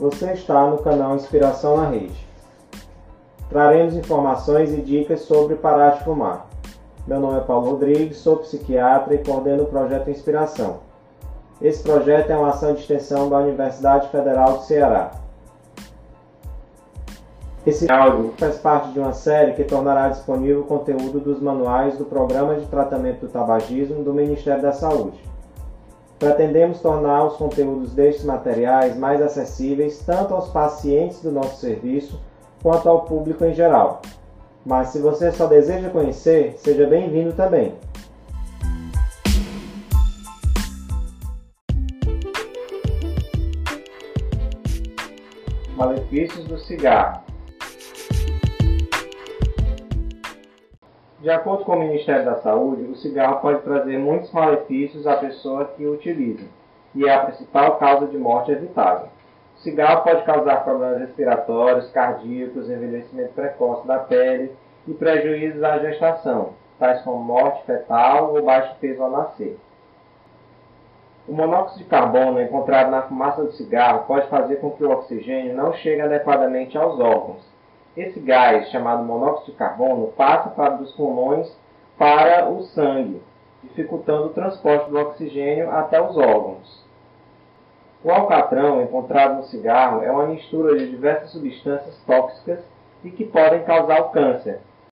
Você está no canal Inspiração na Rede. Traremos informações e dicas sobre parar de fumar. Meu nome é Paulo Rodrigues, sou psiquiatra e coordeno o projeto Inspiração. Esse projeto é uma ação de extensão da Universidade Federal do Ceará. Esse áudio faz parte de uma série que tornará disponível o conteúdo dos manuais do Programa de Tratamento do Tabagismo do Ministério da Saúde. Pretendemos tornar os conteúdos destes materiais mais acessíveis tanto aos pacientes do nosso serviço quanto ao público em geral. Mas se você só deseja conhecer, seja bem-vindo também. Malefícios do cigarro. De acordo com o Ministério da Saúde, o cigarro pode trazer muitos malefícios à pessoa que o utiliza e é a principal causa de morte evitável. O cigarro pode causar problemas respiratórios, cardíacos, envelhecimento precoce da pele e prejuízos à gestação, tais como morte fetal ou baixo peso ao nascer. O monóxido de carbono encontrado na fumaça do cigarro pode fazer com que o oxigênio não chegue adequadamente aos órgãos, esse gás, chamado monóxido de carbono, passa para dos pulmões para o sangue, dificultando o transporte do oxigênio até os órgãos. O alcatrão encontrado no cigarro é uma mistura de diversas substâncias tóxicas e que podem causar o câncer,